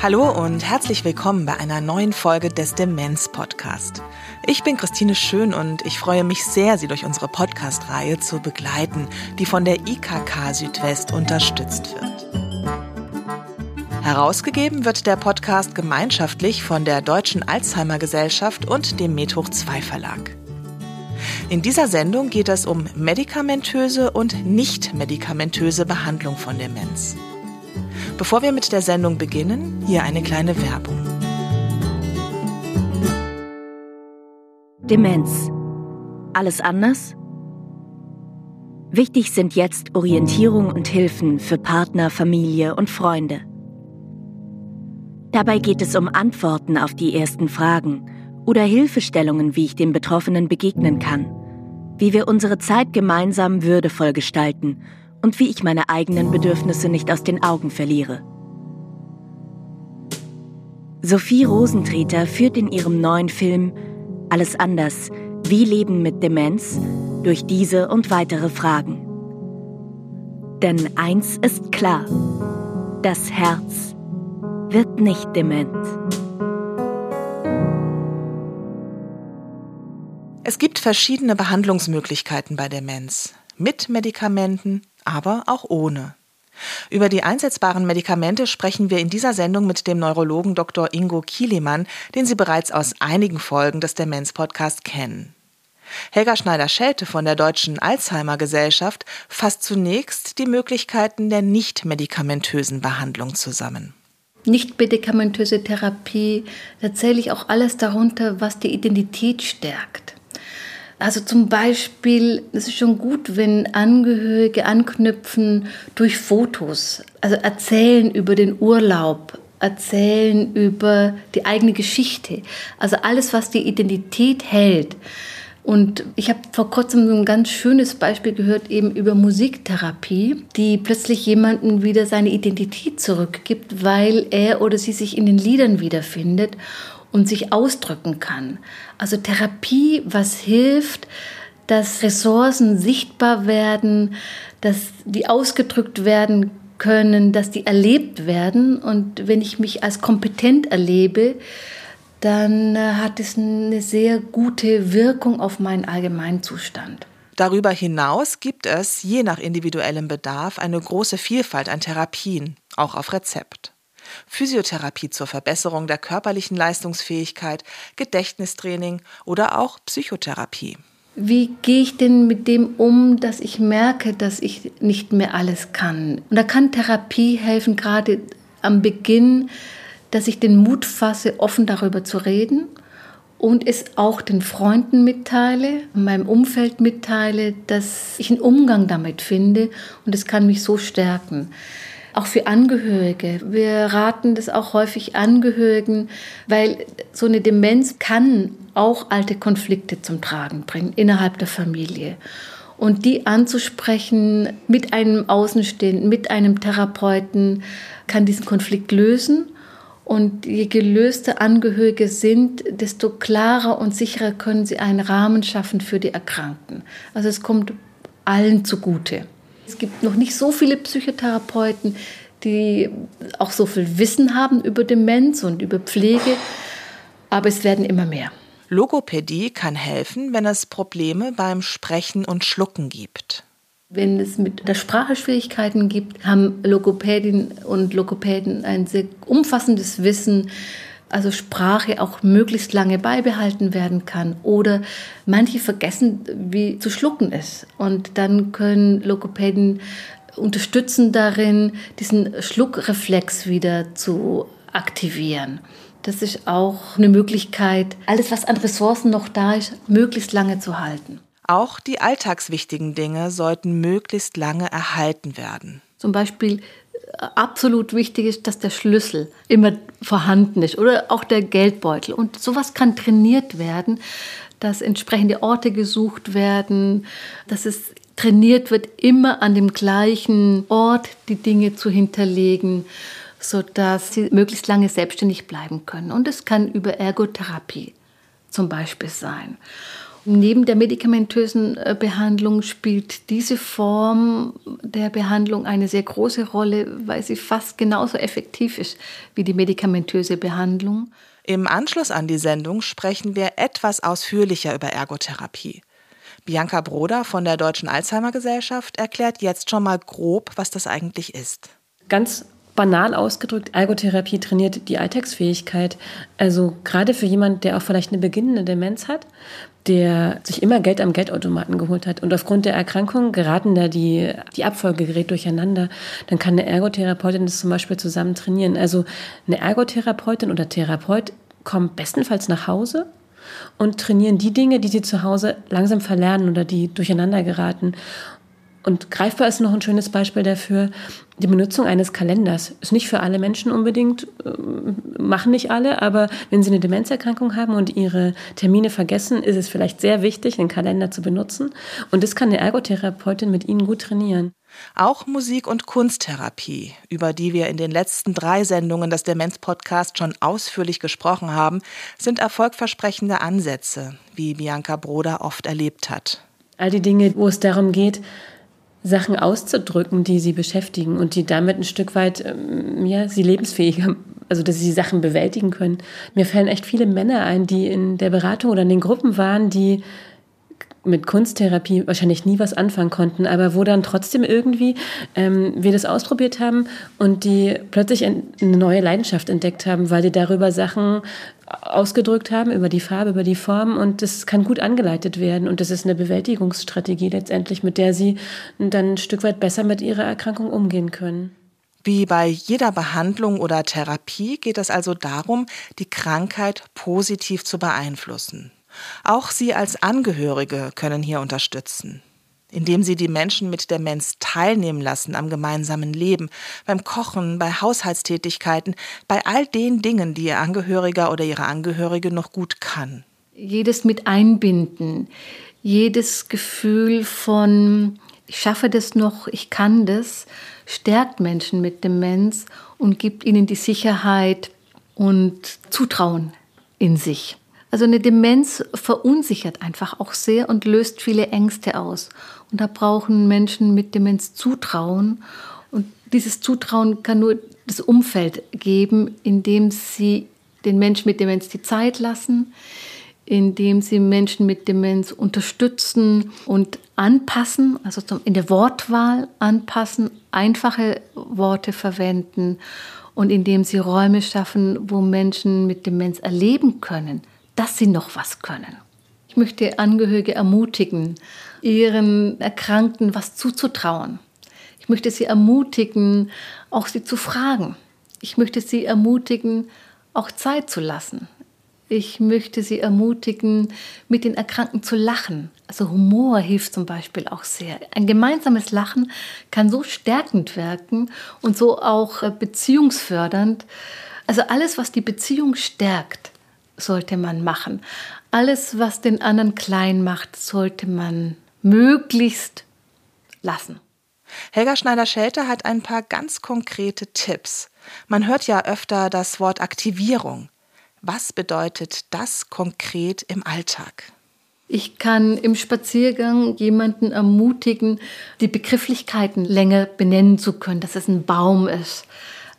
Hallo und herzlich willkommen bei einer neuen Folge des Demenz Podcast. Ich bin Christine Schön und ich freue mich sehr, Sie durch unsere Podcast-Reihe zu begleiten, die von der IKK Südwest unterstützt wird. Herausgegeben wird der Podcast gemeinschaftlich von der Deutschen Alzheimer Gesellschaft und dem Medhoch 2 Verlag. In dieser Sendung geht es um medikamentöse und nicht medikamentöse Behandlung von Demenz. Bevor wir mit der Sendung beginnen, hier eine kleine Werbung. Demenz. Alles anders? Wichtig sind jetzt Orientierung und Hilfen für Partner, Familie und Freunde. Dabei geht es um Antworten auf die ersten Fragen oder Hilfestellungen, wie ich den Betroffenen begegnen kann, wie wir unsere Zeit gemeinsam würdevoll gestalten und wie ich meine eigenen Bedürfnisse nicht aus den Augen verliere. Sophie Rosentreter führt in ihrem neuen Film Alles anders, wie Leben mit Demenz durch diese und weitere Fragen. Denn eins ist klar, das Herz wird nicht dement. Es gibt verschiedene Behandlungsmöglichkeiten bei Demenz. Mit Medikamenten, aber auch ohne. Über die einsetzbaren Medikamente sprechen wir in dieser Sendung mit dem Neurologen Dr. Ingo Kielemann, den Sie bereits aus einigen Folgen des Demenz-Podcasts kennen. Helga Schneider-Schelte von der Deutschen Alzheimer Gesellschaft fasst zunächst die Möglichkeiten der nicht medikamentösen Behandlung zusammen. Nicht medikamentöse Therapie, da zähle ich auch alles darunter, was die Identität stärkt. Also zum Beispiel, es ist schon gut, wenn Angehörige anknüpfen durch Fotos, also erzählen über den Urlaub, erzählen über die eigene Geschichte. Also alles, was die Identität hält. Und ich habe vor kurzem so ein ganz schönes Beispiel gehört, eben über Musiktherapie, die plötzlich jemanden wieder seine Identität zurückgibt, weil er oder sie sich in den Liedern wiederfindet und sich ausdrücken kann. Also Therapie, was hilft, dass Ressourcen sichtbar werden, dass die ausgedrückt werden können, dass die erlebt werden. Und wenn ich mich als kompetent erlebe, dann äh, hat es eine sehr gute Wirkung auf meinen Allgemeinzustand. Darüber hinaus gibt es, je nach individuellem Bedarf, eine große Vielfalt an Therapien, auch auf Rezept. Physiotherapie zur Verbesserung der körperlichen Leistungsfähigkeit, Gedächtnistraining oder auch Psychotherapie. Wie gehe ich denn mit dem um, dass ich merke, dass ich nicht mehr alles kann? Und da kann Therapie helfen, gerade am Beginn, dass ich den Mut fasse, offen darüber zu reden und es auch den Freunden mitteile, meinem Umfeld mitteile, dass ich einen Umgang damit finde und es kann mich so stärken auch für Angehörige. Wir raten das auch häufig Angehörigen, weil so eine Demenz kann auch alte Konflikte zum Tragen bringen innerhalb der Familie. Und die anzusprechen mit einem Außenstehenden, mit einem Therapeuten, kann diesen Konflikt lösen. Und je gelöster Angehörige sind, desto klarer und sicherer können sie einen Rahmen schaffen für die Erkrankten. Also es kommt allen zugute. Es gibt noch nicht so viele Psychotherapeuten, die auch so viel Wissen haben über Demenz und über Pflege, aber es werden immer mehr. Logopädie kann helfen, wenn es Probleme beim Sprechen und Schlucken gibt. Wenn es mit der Sprache Schwierigkeiten gibt, haben Logopädinnen und Logopäden ein sehr umfassendes Wissen also Sprache auch möglichst lange beibehalten werden kann. Oder manche vergessen, wie zu schlucken ist. Und dann können Logopäden unterstützen darin, diesen Schluckreflex wieder zu aktivieren. Das ist auch eine Möglichkeit, alles, was an Ressourcen noch da ist, möglichst lange zu halten. Auch die alltagswichtigen Dinge sollten möglichst lange erhalten werden. Zum Beispiel absolut wichtig ist, dass der Schlüssel immer vorhanden ist oder auch der Geldbeutel. Und sowas kann trainiert werden, dass entsprechende Orte gesucht werden, dass es trainiert wird, immer an dem gleichen Ort die Dinge zu hinterlegen, sodass sie möglichst lange selbstständig bleiben können. Und es kann über Ergotherapie zum Beispiel sein. Neben der medikamentösen äh, Behandlung spielt diese Form der Behandlung eine sehr große Rolle, weil sie fast genauso effektiv ist wie die medikamentöse Behandlung. Im Anschluss an die Sendung sprechen wir etwas ausführlicher über Ergotherapie. Bianca Broder von der Deutschen Alzheimer Gesellschaft erklärt jetzt schon mal grob, was das eigentlich ist. Ganz banal ausgedrückt, Ergotherapie trainiert die Alltagsfähigkeit. Also gerade für jemanden, der auch vielleicht eine beginnende Demenz hat, der sich immer Geld am Geldautomaten geholt hat und aufgrund der Erkrankung geraten da die, die Abfolge gerät durcheinander, dann kann eine Ergotherapeutin das zum Beispiel zusammen trainieren. Also eine Ergotherapeutin oder Therapeut kommen bestenfalls nach Hause und trainieren die Dinge, die sie zu Hause langsam verlernen oder die durcheinander geraten. Und greifbar ist noch ein schönes Beispiel dafür, die Benutzung eines Kalenders. Ist nicht für alle Menschen unbedingt, äh, machen nicht alle, aber wenn sie eine Demenzerkrankung haben und ihre Termine vergessen, ist es vielleicht sehr wichtig, einen Kalender zu benutzen. Und das kann eine Ergotherapeutin mit ihnen gut trainieren. Auch Musik- und Kunsttherapie, über die wir in den letzten drei Sendungen des Demenz-Podcasts schon ausführlich gesprochen haben, sind erfolgversprechende Ansätze, wie Bianca Broder oft erlebt hat. All die Dinge, wo es darum geht, Sachen auszudrücken, die sie beschäftigen und die damit ein Stück weit ähm, ja, sie lebensfähiger, also dass sie Sachen bewältigen können. Mir fallen echt viele Männer ein, die in der Beratung oder in den Gruppen waren, die mit Kunsttherapie wahrscheinlich nie was anfangen konnten, aber wo dann trotzdem irgendwie ähm, wir das ausprobiert haben und die plötzlich eine neue Leidenschaft entdeckt haben, weil die darüber Sachen ausgedrückt haben, über die Farbe, über die Form und das kann gut angeleitet werden und das ist eine Bewältigungsstrategie letztendlich, mit der sie dann ein Stück weit besser mit ihrer Erkrankung umgehen können. Wie bei jeder Behandlung oder Therapie geht es also darum, die Krankheit positiv zu beeinflussen. Auch Sie als Angehörige können hier unterstützen, indem Sie die Menschen mit Demenz teilnehmen lassen am gemeinsamen Leben, beim Kochen, bei Haushaltstätigkeiten, bei all den Dingen, die Ihr Angehöriger oder Ihre Angehörige noch gut kann. Jedes mit einbinden, jedes Gefühl von ich schaffe das noch, ich kann das, stärkt Menschen mit Demenz und gibt ihnen die Sicherheit und Zutrauen in sich. Also eine Demenz verunsichert einfach auch sehr und löst viele Ängste aus. Und da brauchen Menschen mit Demenz Zutrauen. Und dieses Zutrauen kann nur das Umfeld geben, indem sie den Menschen mit Demenz die Zeit lassen, indem sie Menschen mit Demenz unterstützen und anpassen, also in der Wortwahl anpassen, einfache Worte verwenden und indem sie Räume schaffen, wo Menschen mit Demenz erleben können, dass sie noch was können. Ich möchte Angehörige ermutigen, ihren Erkrankten was zuzutrauen. Ich möchte sie ermutigen, auch sie zu fragen. Ich möchte sie ermutigen, auch Zeit zu lassen. Ich möchte sie ermutigen, mit den Erkrankten zu lachen. Also Humor hilft zum Beispiel auch sehr. Ein gemeinsames Lachen kann so stärkend wirken und so auch äh, beziehungsfördernd. Also alles, was die Beziehung stärkt, sollte man machen. Alles, was den anderen klein macht, sollte man möglichst lassen. Helga Schneider-Schelte hat ein paar ganz konkrete Tipps. Man hört ja öfter das Wort Aktivierung. Was bedeutet das konkret im Alltag? Ich kann im Spaziergang jemanden ermutigen, die Begrifflichkeiten länger benennen zu können, dass es ein Baum ist.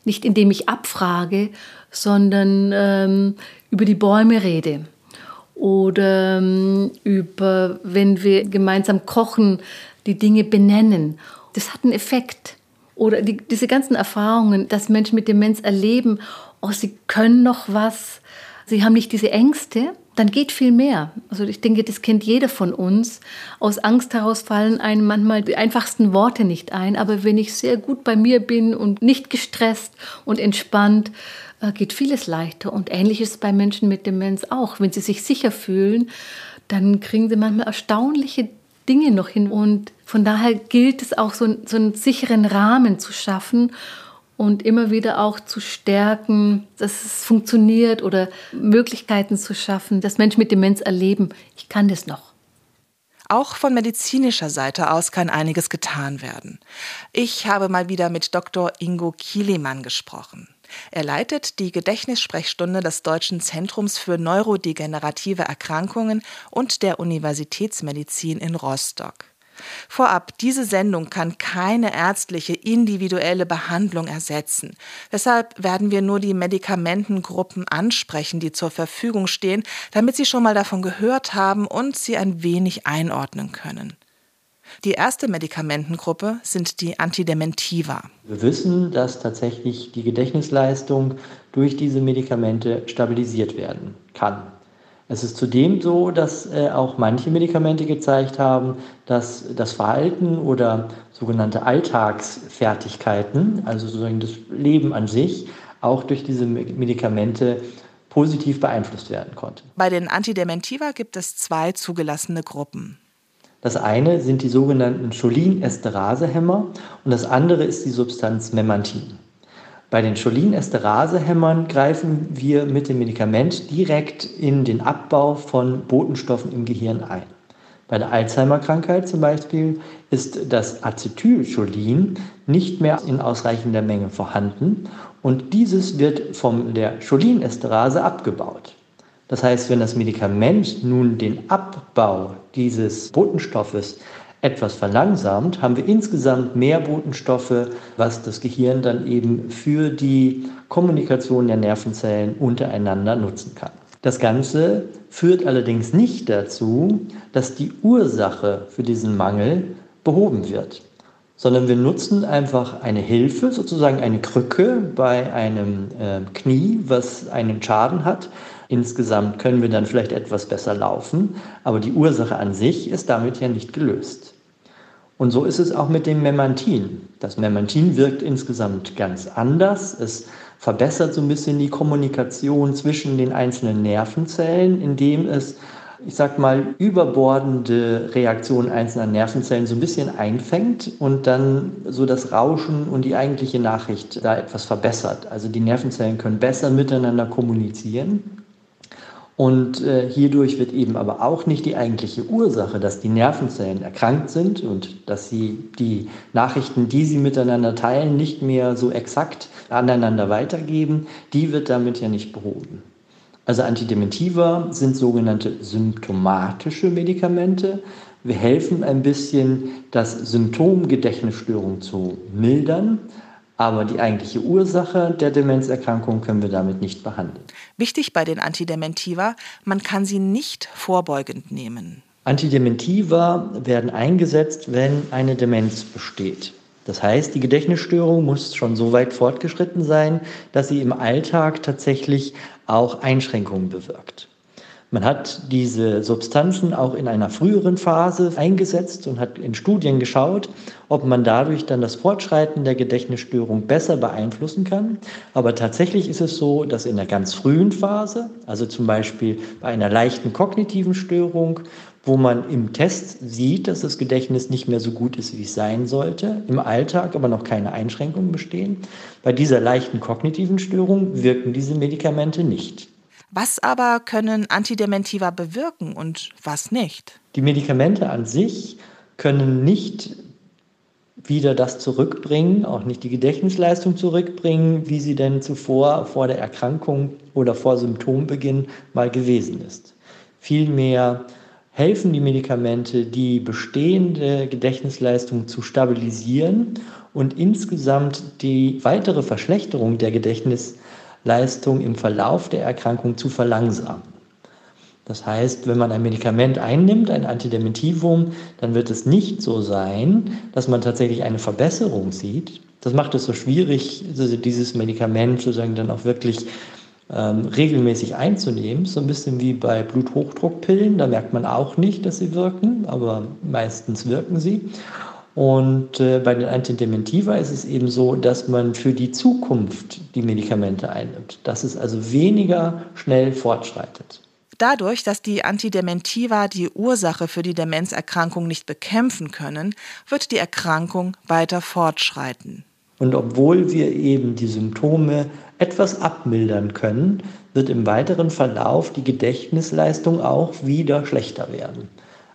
Nicht indem ich abfrage, sondern ähm, über die Bäume rede oder ähm, über, wenn wir gemeinsam kochen, die Dinge benennen. Das hat einen Effekt. Oder die, diese ganzen Erfahrungen, dass Menschen mit Demenz erleben, oh, sie können noch was, sie haben nicht diese Ängste, dann geht viel mehr. Also ich denke, das kennt jeder von uns. Aus Angst heraus fallen einem manchmal die einfachsten Worte nicht ein. Aber wenn ich sehr gut bei mir bin und nicht gestresst und entspannt, geht vieles leichter. Und ähnlich ist es bei Menschen mit Demenz auch. Wenn sie sich sicher fühlen, dann kriegen sie manchmal erstaunliche Dinge noch hin. Und von daher gilt es auch, so, so einen sicheren Rahmen zu schaffen und immer wieder auch zu stärken, dass es funktioniert oder Möglichkeiten zu schaffen, dass Menschen mit Demenz erleben, ich kann das noch. Auch von medizinischer Seite aus kann einiges getan werden. Ich habe mal wieder mit Dr. Ingo Kielemann gesprochen. Er leitet die Gedächtnissprechstunde des Deutschen Zentrums für neurodegenerative Erkrankungen und der Universitätsmedizin in Rostock. Vorab, diese Sendung kann keine ärztliche individuelle Behandlung ersetzen. Deshalb werden wir nur die Medikamentengruppen ansprechen, die zur Verfügung stehen, damit Sie schon mal davon gehört haben und sie ein wenig einordnen können. Die erste Medikamentengruppe sind die Antidementiva. Wir wissen, dass tatsächlich die Gedächtnisleistung durch diese Medikamente stabilisiert werden kann. Es ist zudem so, dass äh, auch manche Medikamente gezeigt haben, dass das Verhalten oder sogenannte Alltagsfertigkeiten, also sozusagen das Leben an sich, auch durch diese Medikamente positiv beeinflusst werden konnte. Bei den Antidementiva gibt es zwei zugelassene Gruppen. Das eine sind die sogenannten Cholin-Esterase-Hämmer und das andere ist die Substanz Memantin. Bei den Cholinesterase-Hämmern greifen wir mit dem Medikament direkt in den Abbau von Botenstoffen im Gehirn ein. Bei der Alzheimer-Krankheit zum Beispiel ist das Acetylcholin nicht mehr in ausreichender Menge vorhanden und dieses wird von der Cholinesterase abgebaut. Das heißt, wenn das Medikament nun den Abbau dieses Botenstoffes etwas verlangsamt, haben wir insgesamt mehr Botenstoffe, was das Gehirn dann eben für die Kommunikation der Nervenzellen untereinander nutzen kann. Das Ganze führt allerdings nicht dazu, dass die Ursache für diesen Mangel behoben wird, sondern wir nutzen einfach eine Hilfe, sozusagen eine Krücke bei einem äh, Knie, was einen Schaden hat. Insgesamt können wir dann vielleicht etwas besser laufen, aber die Ursache an sich ist damit ja nicht gelöst. Und so ist es auch mit dem Memantin. Das Memantin wirkt insgesamt ganz anders. Es verbessert so ein bisschen die Kommunikation zwischen den einzelnen Nervenzellen, indem es, ich sag mal, überbordende Reaktionen einzelner Nervenzellen so ein bisschen einfängt und dann so das Rauschen und die eigentliche Nachricht da etwas verbessert. Also die Nervenzellen können besser miteinander kommunizieren und äh, hierdurch wird eben aber auch nicht die eigentliche Ursache, dass die Nervenzellen erkrankt sind und dass sie die Nachrichten, die sie miteinander teilen, nicht mehr so exakt aneinander weitergeben, die wird damit ja nicht behoben. Also Antidementiva sind sogenannte symptomatische Medikamente. Wir helfen ein bisschen, das Symptom Gedächtnisstörung zu mildern. Aber die eigentliche Ursache der Demenzerkrankung können wir damit nicht behandeln. Wichtig bei den Antidementiva, man kann sie nicht vorbeugend nehmen. Antidementiva werden eingesetzt, wenn eine Demenz besteht. Das heißt, die Gedächtnisstörung muss schon so weit fortgeschritten sein, dass sie im Alltag tatsächlich auch Einschränkungen bewirkt. Man hat diese Substanzen auch in einer früheren Phase eingesetzt und hat in Studien geschaut, ob man dadurch dann das Fortschreiten der Gedächtnisstörung besser beeinflussen kann. Aber tatsächlich ist es so, dass in der ganz frühen Phase, also zum Beispiel bei einer leichten kognitiven Störung, wo man im Test sieht, dass das Gedächtnis nicht mehr so gut ist, wie es sein sollte, im Alltag aber noch keine Einschränkungen bestehen. Bei dieser leichten kognitiven Störung wirken diese Medikamente nicht. Was aber können Antidementiva bewirken und was nicht? Die Medikamente an sich können nicht wieder das zurückbringen, auch nicht die Gedächtnisleistung zurückbringen, wie sie denn zuvor vor der Erkrankung oder vor Symptombeginn mal gewesen ist. Vielmehr helfen die Medikamente, die bestehende Gedächtnisleistung zu stabilisieren und insgesamt die weitere Verschlechterung der Gedächtnisleistung Leistung im Verlauf der Erkrankung zu verlangsamen. Das heißt, wenn man ein Medikament einnimmt, ein Antidementivum, dann wird es nicht so sein, dass man tatsächlich eine Verbesserung sieht. Das macht es so schwierig, dieses Medikament sozusagen dann auch wirklich ähm, regelmäßig einzunehmen. So ein bisschen wie bei Bluthochdruckpillen. Da merkt man auch nicht, dass sie wirken, aber meistens wirken sie. Und äh, bei den Antidementiva ist es eben so, dass man für die Zukunft die Medikamente einnimmt, dass es also weniger schnell fortschreitet. Dadurch, dass die Antidementiva die Ursache für die Demenzerkrankung nicht bekämpfen können, wird die Erkrankung weiter fortschreiten. Und obwohl wir eben die Symptome etwas abmildern können, wird im weiteren Verlauf die Gedächtnisleistung auch wieder schlechter werden.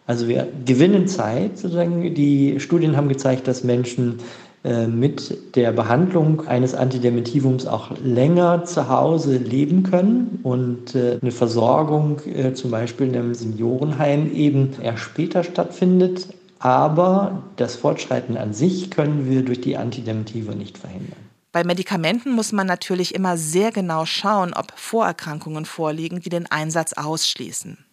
Also wir gewinnen Zeit, sozusagen. Die Studien haben gezeigt, dass Menschen äh, mit der Behandlung eines Antidementivums auch länger zu Hause leben können und äh, eine Versorgung äh, zum Beispiel in einem Seniorenheim eben erst später stattfindet. Aber das Fortschreiten an sich können wir durch die Antidementiva nicht verhindern. Bei Medikamenten muss man natürlich immer sehr genau schauen, ob Vorerkrankungen vorliegen, die den Einsatz ausschließen.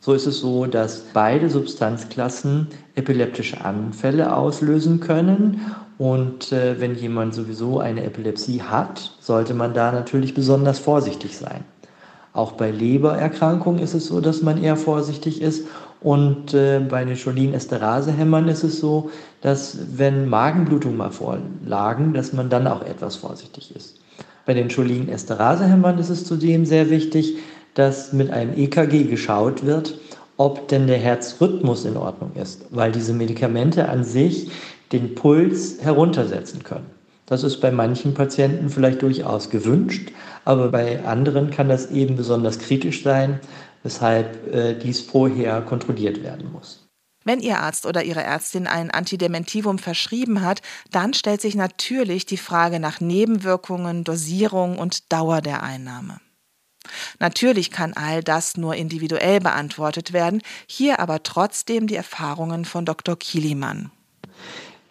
So ist es so, dass beide Substanzklassen epileptische Anfälle auslösen können. Und äh, wenn jemand sowieso eine Epilepsie hat, sollte man da natürlich besonders vorsichtig sein. Auch bei Lebererkrankungen ist es so, dass man eher vorsichtig ist. Und äh, bei den Cholin-Esterase-Hämmern ist es so, dass wenn Magenblutungen mal vorlagen, dass man dann auch etwas vorsichtig ist. Bei den Cholin-Esterase-Hämmern ist es zudem sehr wichtig, dass mit einem EKG geschaut wird, ob denn der Herzrhythmus in Ordnung ist, weil diese Medikamente an sich den Puls heruntersetzen können. Das ist bei manchen Patienten vielleicht durchaus gewünscht, aber bei anderen kann das eben besonders kritisch sein, weshalb äh, dies vorher kontrolliert werden muss. Wenn Ihr Arzt oder Ihre Ärztin ein Antidementivum verschrieben hat, dann stellt sich natürlich die Frage nach Nebenwirkungen, Dosierung und Dauer der Einnahme. Natürlich kann all das nur individuell beantwortet werden, hier aber trotzdem die Erfahrungen von Dr. Kilimann.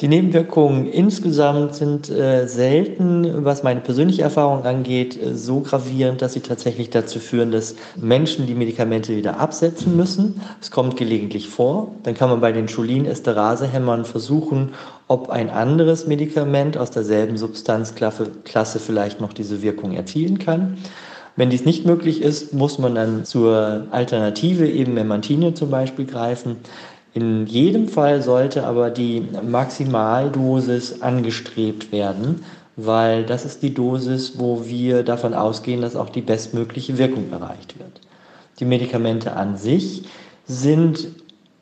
Die Nebenwirkungen insgesamt sind äh, selten, was meine persönliche Erfahrung angeht, äh, so gravierend, dass sie tatsächlich dazu führen, dass Menschen die Medikamente wieder absetzen müssen. Es kommt gelegentlich vor. Dann kann man bei den Cholin-Esterase-Hämmern versuchen, ob ein anderes Medikament aus derselben Substanzklasse vielleicht noch diese Wirkung erzielen kann. Wenn dies nicht möglich ist, muss man dann zur Alternative, eben Memantine zum Beispiel, greifen. In jedem Fall sollte aber die Maximaldosis angestrebt werden, weil das ist die Dosis, wo wir davon ausgehen, dass auch die bestmögliche Wirkung erreicht wird. Die Medikamente an sich sind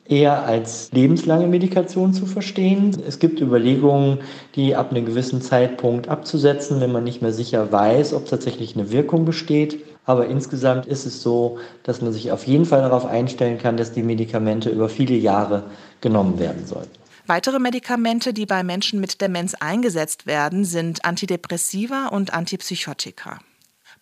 eher als lebenslange Medikation zu verstehen. Es gibt Überlegungen, die ab einem gewissen Zeitpunkt abzusetzen, wenn man nicht mehr sicher weiß, ob tatsächlich eine Wirkung besteht. Aber insgesamt ist es so, dass man sich auf jeden Fall darauf einstellen kann, dass die Medikamente über viele Jahre genommen werden sollten. Weitere Medikamente, die bei Menschen mit Demenz eingesetzt werden, sind Antidepressiva und Antipsychotika.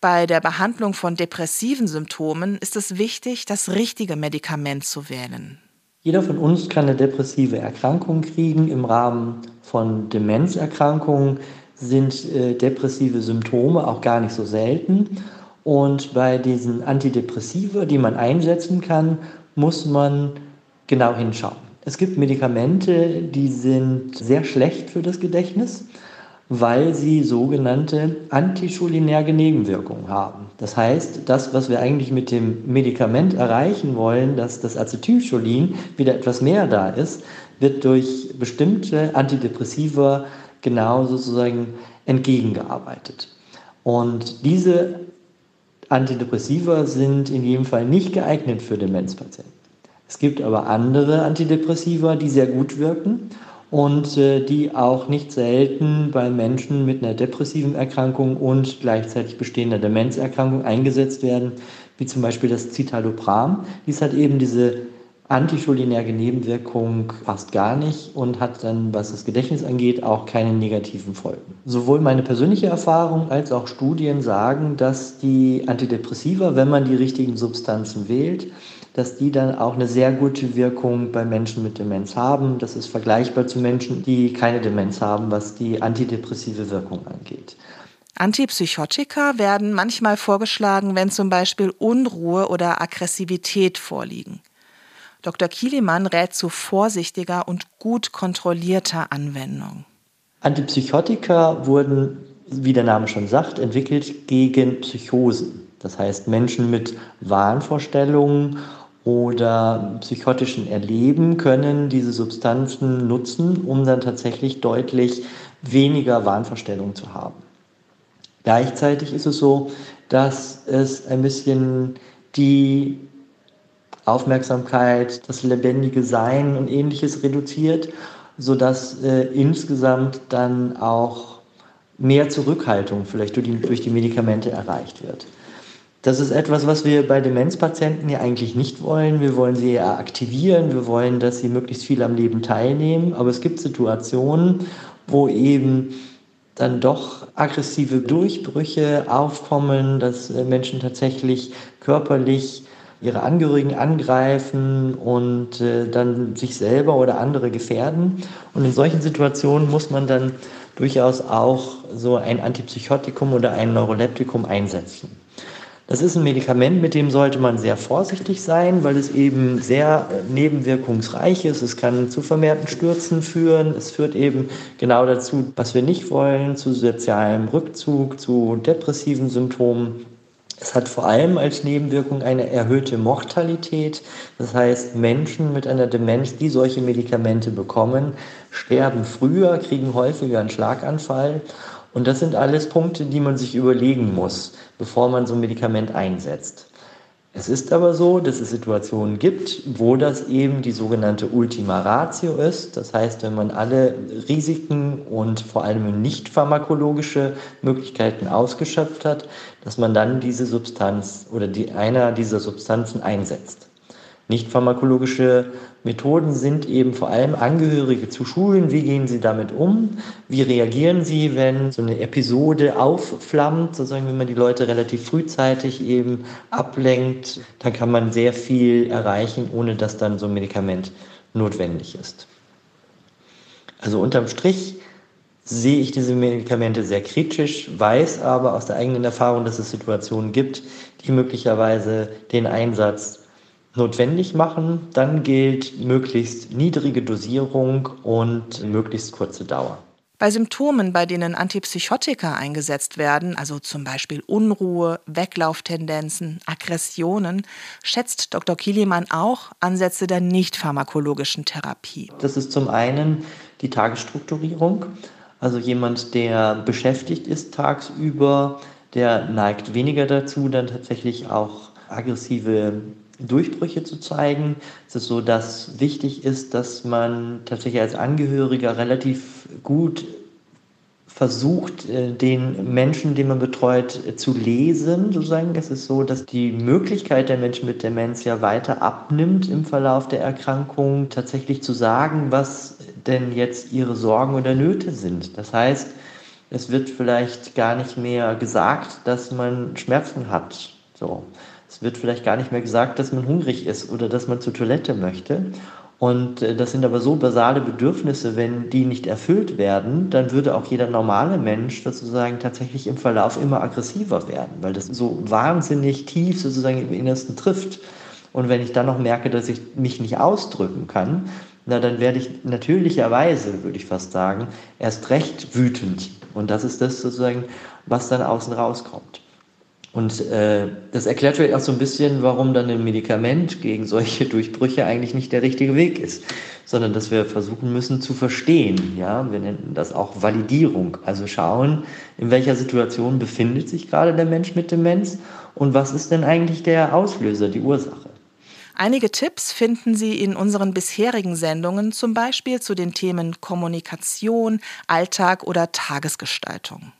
Bei der Behandlung von depressiven Symptomen ist es wichtig, das richtige Medikament zu wählen. Jeder von uns kann eine depressive Erkrankung kriegen. Im Rahmen von Demenzerkrankungen sind äh, depressive Symptome auch gar nicht so selten. Und bei diesen Antidepressiva, die man einsetzen kann, muss man genau hinschauen. Es gibt Medikamente, die sind sehr schlecht für das Gedächtnis weil sie sogenannte anticholinerge Nebenwirkungen haben. Das heißt, das, was wir eigentlich mit dem Medikament erreichen wollen, dass das Acetylcholin wieder etwas mehr da ist, wird durch bestimmte Antidepressiva genau sozusagen entgegengearbeitet. Und diese Antidepressiva sind in jedem Fall nicht geeignet für Demenzpatienten. Es gibt aber andere Antidepressiva, die sehr gut wirken und äh, die auch nicht selten bei Menschen mit einer depressiven Erkrankung und gleichzeitig bestehender Demenzerkrankung eingesetzt werden, wie zum Beispiel das Citalopram. Dies hat eben diese anticholinerge Nebenwirkung fast gar nicht und hat dann, was das Gedächtnis angeht, auch keine negativen Folgen. Sowohl meine persönliche Erfahrung als auch Studien sagen, dass die Antidepressiva, wenn man die richtigen Substanzen wählt, dass die dann auch eine sehr gute Wirkung bei Menschen mit Demenz haben. Das ist vergleichbar zu Menschen, die keine Demenz haben, was die antidepressive Wirkung angeht. Antipsychotika werden manchmal vorgeschlagen, wenn zum Beispiel Unruhe oder Aggressivität vorliegen. Dr. Kielemann rät zu vorsichtiger und gut kontrollierter Anwendung. Antipsychotika wurden, wie der Name schon sagt, entwickelt gegen Psychosen. Das heißt Menschen mit Wahnvorstellungen oder psychotischen Erleben können diese Substanzen nutzen, um dann tatsächlich deutlich weniger Wahnvorstellungen zu haben. Gleichzeitig ist es so, dass es ein bisschen die Aufmerksamkeit, das lebendige Sein und ähnliches reduziert, sodass äh, insgesamt dann auch mehr Zurückhaltung vielleicht durch die, durch die Medikamente erreicht wird. Das ist etwas, was wir bei Demenzpatienten ja eigentlich nicht wollen. Wir wollen sie eher aktivieren, wir wollen, dass sie möglichst viel am Leben teilnehmen. Aber es gibt Situationen, wo eben dann doch aggressive Durchbrüche aufkommen, dass äh, Menschen tatsächlich körperlich ihre Angehörigen angreifen und äh, dann sich selber oder andere gefährden. Und in solchen Situationen muss man dann durchaus auch so ein Antipsychotikum oder ein Neuroleptikum einsetzen. Das ist ein Medikament, mit dem sollte man sehr vorsichtig sein, weil es eben sehr nebenwirkungsreich ist. Es kann zu vermehrten Stürzen führen. Es führt eben genau dazu, was wir nicht wollen, zu sozialem Rückzug, zu depressiven Symptomen. Es hat vor allem als Nebenwirkung eine erhöhte Mortalität. Das heißt, Menschen mit einer Demenz, die solche Medikamente bekommen, sterben früher, kriegen häufiger einen Schlaganfall und das sind alles Punkte, die man sich überlegen muss, bevor man so ein Medikament einsetzt. Es ist aber so, dass es Situationen gibt, wo das eben die sogenannte Ultima Ratio ist. Das heißt, wenn man alle Risiken und vor allem nicht pharmakologische Möglichkeiten ausgeschöpft hat, dass man dann diese Substanz oder die, einer dieser Substanzen einsetzt. Nicht pharmakologische Methoden sind eben vor allem Angehörige zu schulen. Wie gehen sie damit um? Wie reagieren sie, wenn so eine Episode aufflammt, sozusagen, wenn man die Leute relativ frühzeitig eben ablenkt, dann kann man sehr viel erreichen, ohne dass dann so ein Medikament notwendig ist. Also unterm Strich sehe ich diese Medikamente sehr kritisch, weiß aber aus der eigenen Erfahrung, dass es Situationen gibt, die möglicherweise den Einsatz notwendig machen, dann gilt möglichst niedrige Dosierung und möglichst kurze Dauer. Bei Symptomen, bei denen Antipsychotika eingesetzt werden, also zum Beispiel Unruhe, Weglauftendenzen, Aggressionen, schätzt Dr. Kilimann auch Ansätze der nicht pharmakologischen Therapie. Das ist zum einen die Tagesstrukturierung. Also jemand, der beschäftigt ist tagsüber, der neigt weniger dazu, dann tatsächlich auch aggressive Durchbrüche zu zeigen. Es ist so, dass wichtig ist, dass man tatsächlich als Angehöriger relativ gut versucht, äh, den Menschen, den man betreut, äh, zu lesen, sozusagen. Es ist so, dass die Möglichkeit der Menschen mit Demenz ja weiter abnimmt im Verlauf der Erkrankung, tatsächlich zu sagen, was denn jetzt ihre Sorgen oder Nöte sind. Das heißt, es wird vielleicht gar nicht mehr gesagt, dass man Schmerzen hat. So. Es wird vielleicht gar nicht mehr gesagt, dass man hungrig ist oder dass man zur Toilette möchte. Und äh, das sind aber so basale Bedürfnisse, wenn die nicht erfüllt werden, dann würde auch jeder normale Mensch sozusagen tatsächlich im Verlauf immer aggressiver werden, weil das so wahnsinnig tief sozusagen im Innersten trifft. Und wenn ich dann noch merke, dass ich mich nicht ausdrücken kann, na, dann werde ich natürlicherweise, würde ich fast sagen, erst recht wütend. Und das ist das sozusagen, was dann außen rauskommt. Und äh, das erklärt vielleicht auch so ein bisschen, warum dann ein Medikament gegen solche Durchbrüche eigentlich nicht der richtige Weg ist, sondern dass wir versuchen müssen zu verstehen. Ja, wir nennen das auch Validierung. Also schauen, in welcher Situation befindet sich gerade der Mensch mit Demenz und was ist denn eigentlich der Auslöser, die Ursache. Einige Tipps finden Sie in unseren bisherigen Sendungen, zum Beispiel zu den Themen Kommunikation, Alltag oder Tagesgestaltung.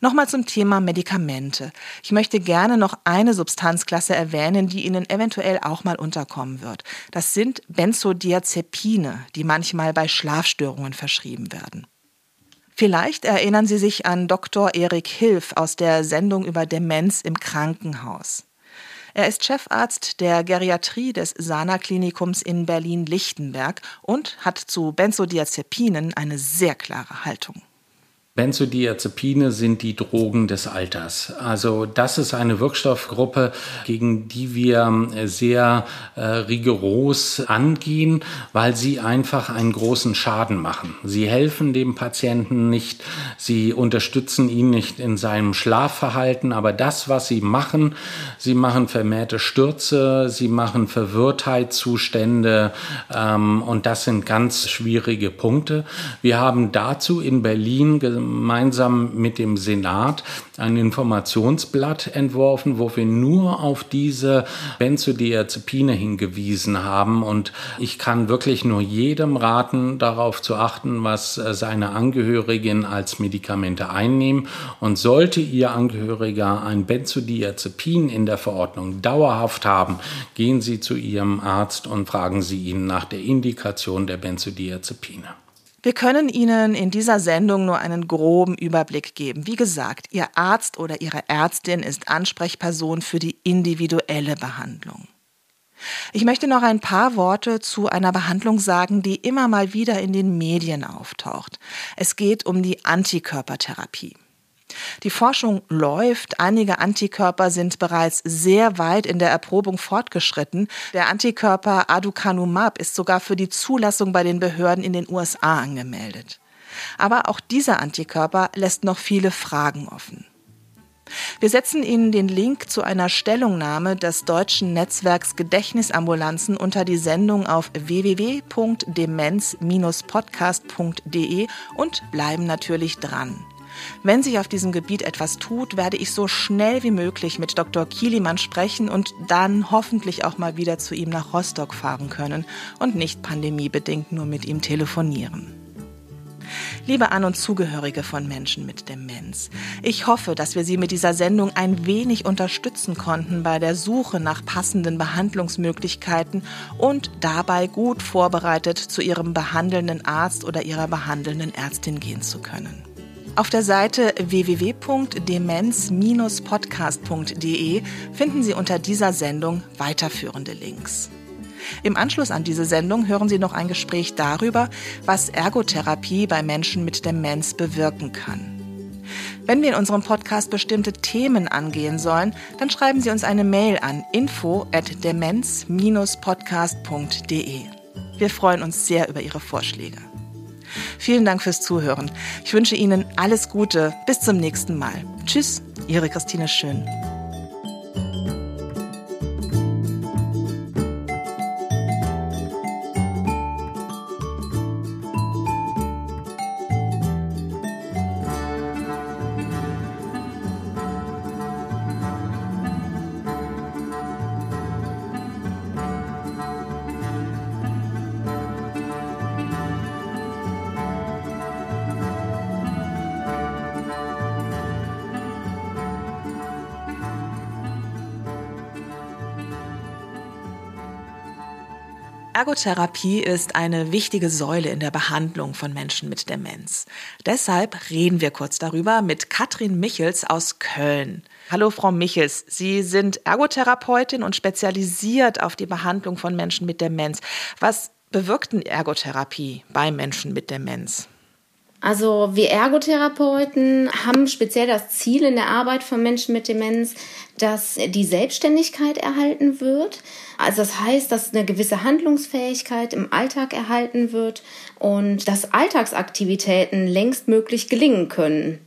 Nochmal zum Thema Medikamente. Ich möchte gerne noch eine Substanzklasse erwähnen, die Ihnen eventuell auch mal unterkommen wird. Das sind Benzodiazepine, die manchmal bei Schlafstörungen verschrieben werden. Vielleicht erinnern Sie sich an Dr. Erik Hilf aus der Sendung über Demenz im Krankenhaus. Er ist Chefarzt der Geriatrie des Sana-Klinikums in Berlin-Lichtenberg und hat zu Benzodiazepinen eine sehr klare Haltung. Benzodiazepine sind die Drogen des Alters. Also das ist eine Wirkstoffgruppe, gegen die wir äh, sehr äh, rigoros angehen, weil sie einfach einen großen Schaden machen. Sie helfen dem Patienten nicht, sie unterstützen ihn nicht in seinem Schlafverhalten, aber das, was sie machen, sie machen vermehrte Stürze, sie machen Verwirrtheitszustände ähm, und das sind ganz schwierige Punkte. Wir haben dazu in Berlin gemeinsam mit dem Senat ein Informationsblatt entworfen, wo wir nur auf diese Benzodiazepine hingewiesen haben. Und ich kann wirklich nur jedem raten, darauf zu achten, was äh, seine Angehörigen als Medikamente einnehmen. Und sollte Ihr Angehöriger ein Benzodiazepin in der Verordnung dauerhaft haben, gehen Sie zu Ihrem Arzt und fragen Sie ihn nach der Indikation der Benzodiazepine. Wir können Ihnen in dieser Sendung nur einen groben Überblick geben. Wie gesagt, Ihr Arzt oder Ihre Ärztin ist Ansprechperson für die individuelle Behandlung. Ich möchte noch ein paar Worte zu einer Behandlung sagen, die immer mal wieder in den Medien auftaucht. Es geht um die Antikörpertherapie. Die Forschung läuft, einige Antikörper sind bereits sehr weit in der Erprobung fortgeschritten. Der Antikörper Aducanumab ist sogar für die Zulassung bei den Behörden in den USA angemeldet. Aber auch dieser Antikörper lässt noch viele Fragen offen. Wir setzen Ihnen den Link zu einer Stellungnahme des deutschen Netzwerks Gedächtnisambulanzen unter die Sendung auf www.demenz-podcast.de und bleiben natürlich dran. Wenn sich auf diesem Gebiet etwas tut, werde ich so schnell wie möglich mit Dr. Kielimann sprechen und dann hoffentlich auch mal wieder zu ihm nach Rostock fahren können und nicht pandemiebedingt nur mit ihm telefonieren. Liebe An- und Zugehörige von Menschen mit Demenz, ich hoffe, dass wir Sie mit dieser Sendung ein wenig unterstützen konnten bei der Suche nach passenden Behandlungsmöglichkeiten und dabei gut vorbereitet zu Ihrem behandelnden Arzt oder Ihrer behandelnden Ärztin gehen zu können. Auf der Seite www.demenz-podcast.de finden Sie unter dieser Sendung weiterführende Links. Im Anschluss an diese Sendung hören Sie noch ein Gespräch darüber, was Ergotherapie bei Menschen mit Demenz bewirken kann. Wenn wir in unserem Podcast bestimmte Themen angehen sollen, dann schreiben Sie uns eine Mail an info@demenz-podcast.de. Wir freuen uns sehr über Ihre Vorschläge. Vielen Dank fürs Zuhören. Ich wünsche Ihnen alles Gute. Bis zum nächsten Mal. Tschüss, Ihre Christine Schön. Ergotherapie ist eine wichtige Säule in der Behandlung von Menschen mit Demenz. Deshalb reden wir kurz darüber mit Katrin Michels aus Köln. Hallo Frau Michels, Sie sind Ergotherapeutin und spezialisiert auf die Behandlung von Menschen mit Demenz. Was bewirkt denn Ergotherapie bei Menschen mit Demenz? Also wir Ergotherapeuten haben speziell das Ziel in der Arbeit von Menschen mit Demenz, dass die Selbstständigkeit erhalten wird. Also das heißt, dass eine gewisse Handlungsfähigkeit im Alltag erhalten wird und dass Alltagsaktivitäten längstmöglich gelingen können.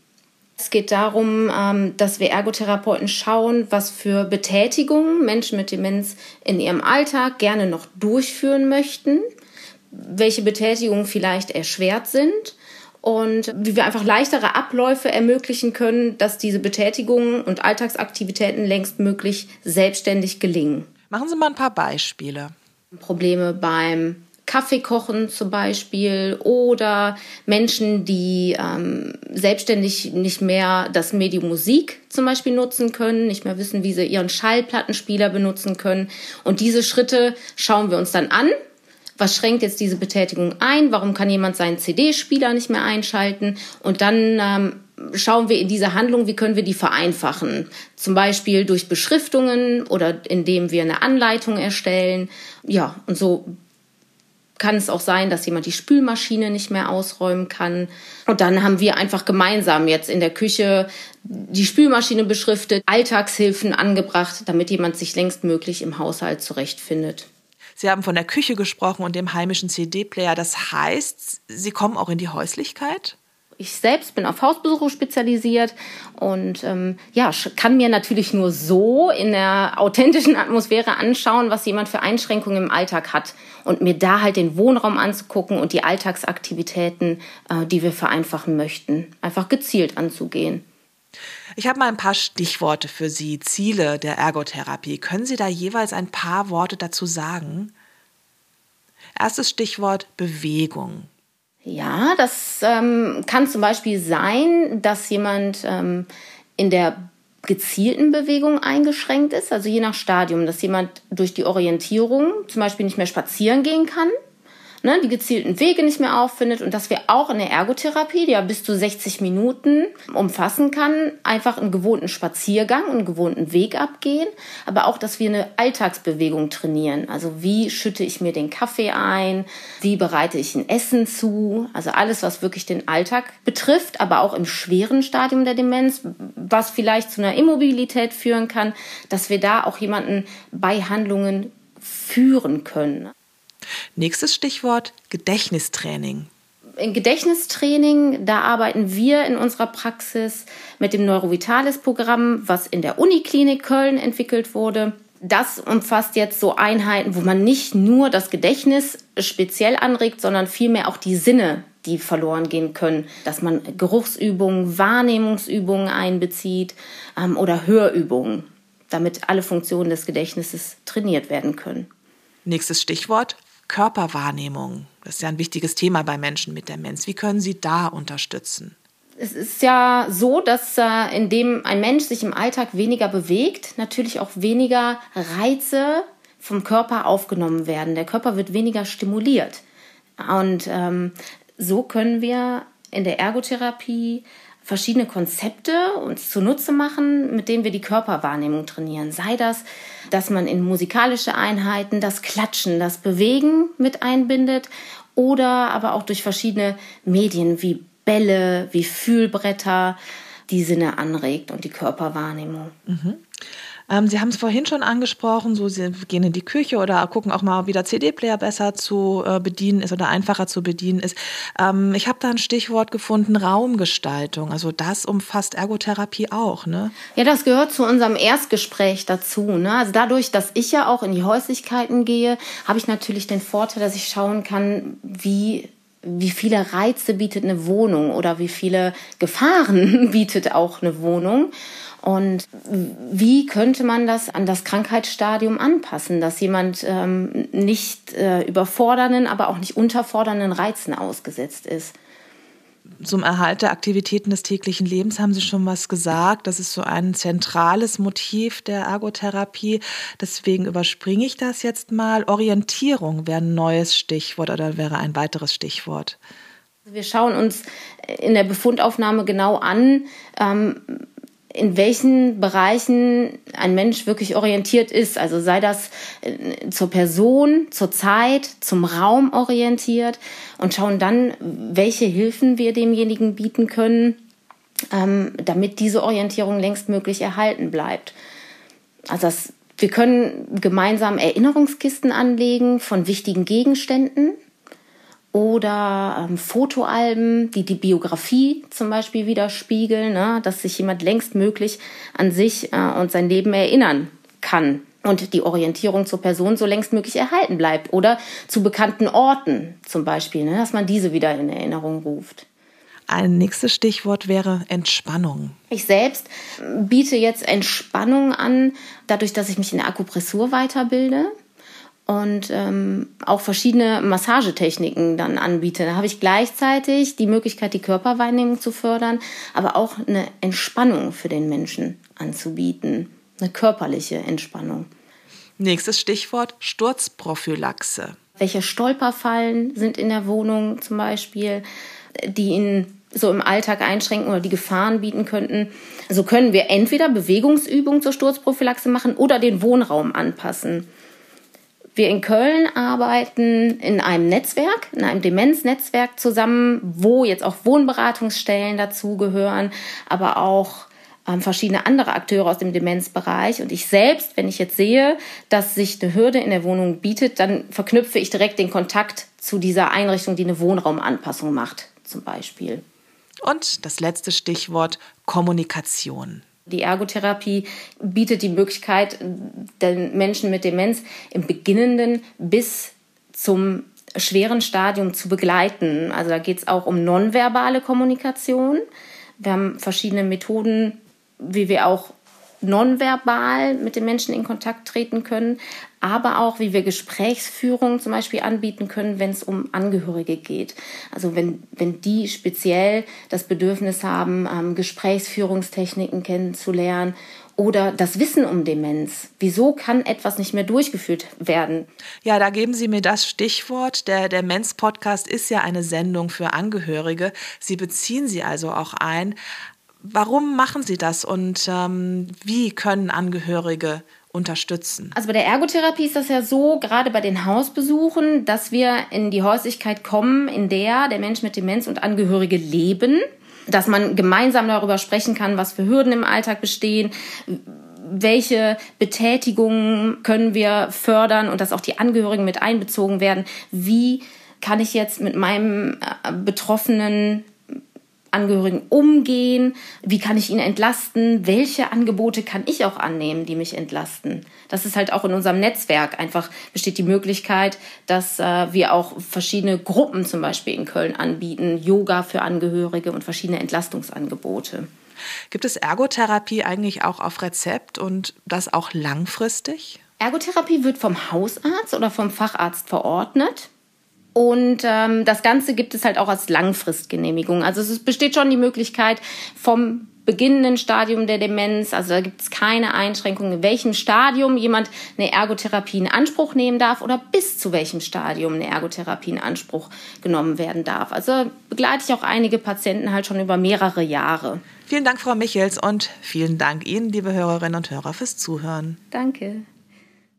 Es geht darum, ähm, dass wir Ergotherapeuten schauen, was für Betätigungen Menschen mit Demenz in ihrem Alltag gerne noch durchführen möchten, welche Betätigungen vielleicht erschwert sind und wie wir einfach leichtere Abläufe ermöglichen können, dass diese Betätigungen und Alltagsaktivitäten längst möglich selbstständig gelingen. Machen Sie mal ein paar Beispiele. Probleme beim Kaffeekochen zum Beispiel oder Menschen, die ähm, selbstständig nicht mehr das Medium Musik zum Beispiel nutzen können, nicht mehr wissen, wie sie ihren Schallplattenspieler benutzen können. Und diese Schritte schauen wir uns dann an was schränkt jetzt diese Betätigung ein, warum kann jemand seinen CD-Spieler nicht mehr einschalten und dann ähm, schauen wir in diese Handlung, wie können wir die vereinfachen. Zum Beispiel durch Beschriftungen oder indem wir eine Anleitung erstellen. Ja, und so kann es auch sein, dass jemand die Spülmaschine nicht mehr ausräumen kann. Und dann haben wir einfach gemeinsam jetzt in der Küche die Spülmaschine beschriftet, Alltagshilfen angebracht, damit jemand sich längstmöglich im Haushalt zurechtfindet. Sie haben von der Küche gesprochen und dem heimischen CD-Player. Das heißt, Sie kommen auch in die Häuslichkeit? Ich selbst bin auf Hausbesuche spezialisiert und ähm, ja, kann mir natürlich nur so in der authentischen Atmosphäre anschauen, was jemand für Einschränkungen im Alltag hat und mir da halt den Wohnraum anzugucken und die Alltagsaktivitäten, äh, die wir vereinfachen möchten, einfach gezielt anzugehen. Ich habe mal ein paar Stichworte für Sie, Ziele der Ergotherapie. Können Sie da jeweils ein paar Worte dazu sagen? Erstes Stichwort Bewegung. Ja, das ähm, kann zum Beispiel sein, dass jemand ähm, in der gezielten Bewegung eingeschränkt ist, also je nach Stadium, dass jemand durch die Orientierung zum Beispiel nicht mehr spazieren gehen kann, ne, die gezielten Wege nicht mehr auffindet und dass wir auch in der Ergotherapie, die ja bis zu 60 Minuten umfassen kann, einfach einen gewohnten Spaziergang, einen gewohnten Weg abgehen, aber auch, dass wir eine Alltagsbewegung trainieren. Also wie schütte ich mir den Kaffee ein, wie bereite ich ein Essen zu, also alles, was wirklich den Alltag betrifft, aber auch im schweren Stadium der Demenz, was vielleicht zu einer Immobilität führen kann, dass wir da auch jemanden bei Handlungen führen können. Nächstes Stichwort Gedächtnistraining. In Gedächtnistraining, da arbeiten wir in unserer Praxis mit dem Neurovitalis-Programm, was in der Uniklinik Köln entwickelt wurde. Das umfasst jetzt so Einheiten, wo man nicht nur das Gedächtnis speziell anregt, sondern vielmehr auch die Sinne, die verloren gehen können. Dass man Geruchsübungen, Wahrnehmungsübungen einbezieht ähm, oder Hörübungen, damit alle Funktionen des Gedächtnisses trainiert werden können. Nächstes Stichwort Körperwahrnehmung. Das ist ja ein wichtiges Thema bei Menschen mit Demenz. Wie können Sie da unterstützen? Es ist ja so, dass äh, indem ein Mensch sich im Alltag weniger bewegt, natürlich auch weniger Reize vom Körper aufgenommen werden. Der Körper wird weniger stimuliert. Und ähm, so können wir in der Ergotherapie verschiedene Konzepte uns zunutze machen, mit denen wir die Körperwahrnehmung trainieren. Sei das, dass man in musikalische Einheiten das Klatschen, das Bewegen mit einbindet oder aber auch durch verschiedene Medien wie Bälle, wie Fühlbretter die Sinne anregt und die Körperwahrnehmung. Mhm. Ähm, Sie haben es vorhin schon angesprochen, so Sie gehen in die Küche oder gucken auch mal, wie der CD-Player besser zu äh, bedienen ist oder einfacher zu bedienen ist. Ähm, ich habe da ein Stichwort gefunden, Raumgestaltung. Also das umfasst Ergotherapie auch, ne? Ja, das gehört zu unserem Erstgespräch dazu. Ne? Also dadurch, dass ich ja auch in die Häuslichkeiten gehe, habe ich natürlich den Vorteil, dass ich schauen kann, wie wie viele Reize bietet eine Wohnung oder wie viele Gefahren bietet auch eine Wohnung. Und wie könnte man das an das Krankheitsstadium anpassen, dass jemand ähm, nicht äh, überfordernden, aber auch nicht unterfordernden Reizen ausgesetzt ist? Zum Erhalt der Aktivitäten des täglichen Lebens haben Sie schon was gesagt. Das ist so ein zentrales Motiv der Ergotherapie. Deswegen überspringe ich das jetzt mal. Orientierung wäre ein neues Stichwort oder wäre ein weiteres Stichwort. Wir schauen uns in der Befundaufnahme genau an, ähm, in welchen Bereichen ein Mensch wirklich orientiert ist. Also sei das äh, zur Person, zur Zeit, zum Raum orientiert und schauen dann, welche Hilfen wir demjenigen bieten können, ähm, damit diese Orientierung längstmöglich erhalten bleibt. Also das, wir können gemeinsam Erinnerungskisten anlegen von wichtigen Gegenständen oder ähm, Fotoalben, die die Biografie zum Beispiel widerspiegeln, ne? dass sich jemand längst möglich an sich äh, und sein Leben erinnern kann und die Orientierung zur Person so längst möglich erhalten bleibt oder zu bekannten Orten zum Beispiel, ne? dass man diese wieder in Erinnerung ruft. Ein nächstes Stichwort wäre Entspannung. Ich selbst biete jetzt Entspannung an, dadurch, dass ich mich in der Akupressur weiterbilde und ähm, auch verschiedene Massagetechniken dann anbiete. Da habe ich gleichzeitig die Möglichkeit, die Körperwahrnehmung zu fördern, aber auch eine Entspannung für den Menschen anzubieten, eine körperliche Entspannung. Nächstes Stichwort Sturzprophylaxe. Welche Stolperfallen sind in der Wohnung zum Beispiel, die ihn so im Alltag einschränken oder die Gefahren bieten könnten. So können wir entweder Bewegungsübungen zur Sturzprophylaxe machen oder den Wohnraum anpassen. Wir in Köln arbeiten in einem Netzwerk, in einem Demenznetzwerk zusammen, wo jetzt auch Wohnberatungsstellen dazugehören, aber auch ähm, verschiedene andere Akteure aus dem Demenzbereich. Und ich selbst, wenn ich jetzt sehe, dass sich eine Hürde in der Wohnung bietet, dann verknüpfe ich direkt den Kontakt zu dieser Einrichtung, die eine Wohnraumanpassung macht, zum Beispiel. Und das letzte Stichwort Kommunikation. Die Ergotherapie bietet die Möglichkeit, den Menschen mit Demenz im beginnenden bis zum schweren Stadium zu begleiten. Also da geht es auch um nonverbale Kommunikation. Wir haben verschiedene Methoden, wie wir auch nonverbal mit den Menschen in Kontakt treten können, aber auch wie wir Gesprächsführung zum Beispiel anbieten können, wenn es um Angehörige geht. Also wenn, wenn die speziell das Bedürfnis haben, ähm, Gesprächsführungstechniken kennenzulernen oder das Wissen um Demenz. Wieso kann etwas nicht mehr durchgeführt werden? Ja, da geben Sie mir das Stichwort. Der Demenz-Podcast ist ja eine Sendung für Angehörige. Sie beziehen sie also auch ein. Warum machen Sie das und ähm, wie können Angehörige unterstützen? Also bei der Ergotherapie ist das ja so, gerade bei den Hausbesuchen, dass wir in die Häuslichkeit kommen, in der der Mensch mit Demenz und Angehörige leben dass man gemeinsam darüber sprechen kann, was für Hürden im Alltag bestehen, welche Betätigungen können wir fördern und dass auch die Angehörigen mit einbezogen werden. Wie kann ich jetzt mit meinem äh, Betroffenen Angehörigen umgehen? Wie kann ich ihn entlasten? Welche Angebote kann ich auch annehmen, die mich entlasten? Das ist halt auch in unserem Netzwerk einfach besteht die Möglichkeit, dass äh, wir auch verschiedene Gruppen zum Beispiel in Köln anbieten, Yoga für Angehörige und verschiedene Entlastungsangebote. Gibt es Ergotherapie eigentlich auch auf Rezept und das auch langfristig? Ergotherapie wird vom Hausarzt oder vom Facharzt verordnet. Und ähm, das Ganze gibt es halt auch als Langfristgenehmigung. Also es besteht schon die Möglichkeit vom beginnenden Stadium der Demenz, also da gibt es keine Einschränkungen, in welchem Stadium jemand eine Ergotherapie in Anspruch nehmen darf oder bis zu welchem Stadium eine Ergotherapie in Anspruch genommen werden darf. Also begleite ich auch einige Patienten halt schon über mehrere Jahre. Vielen Dank, Frau Michels, und vielen Dank Ihnen, liebe Hörerinnen und Hörer, fürs Zuhören. Danke.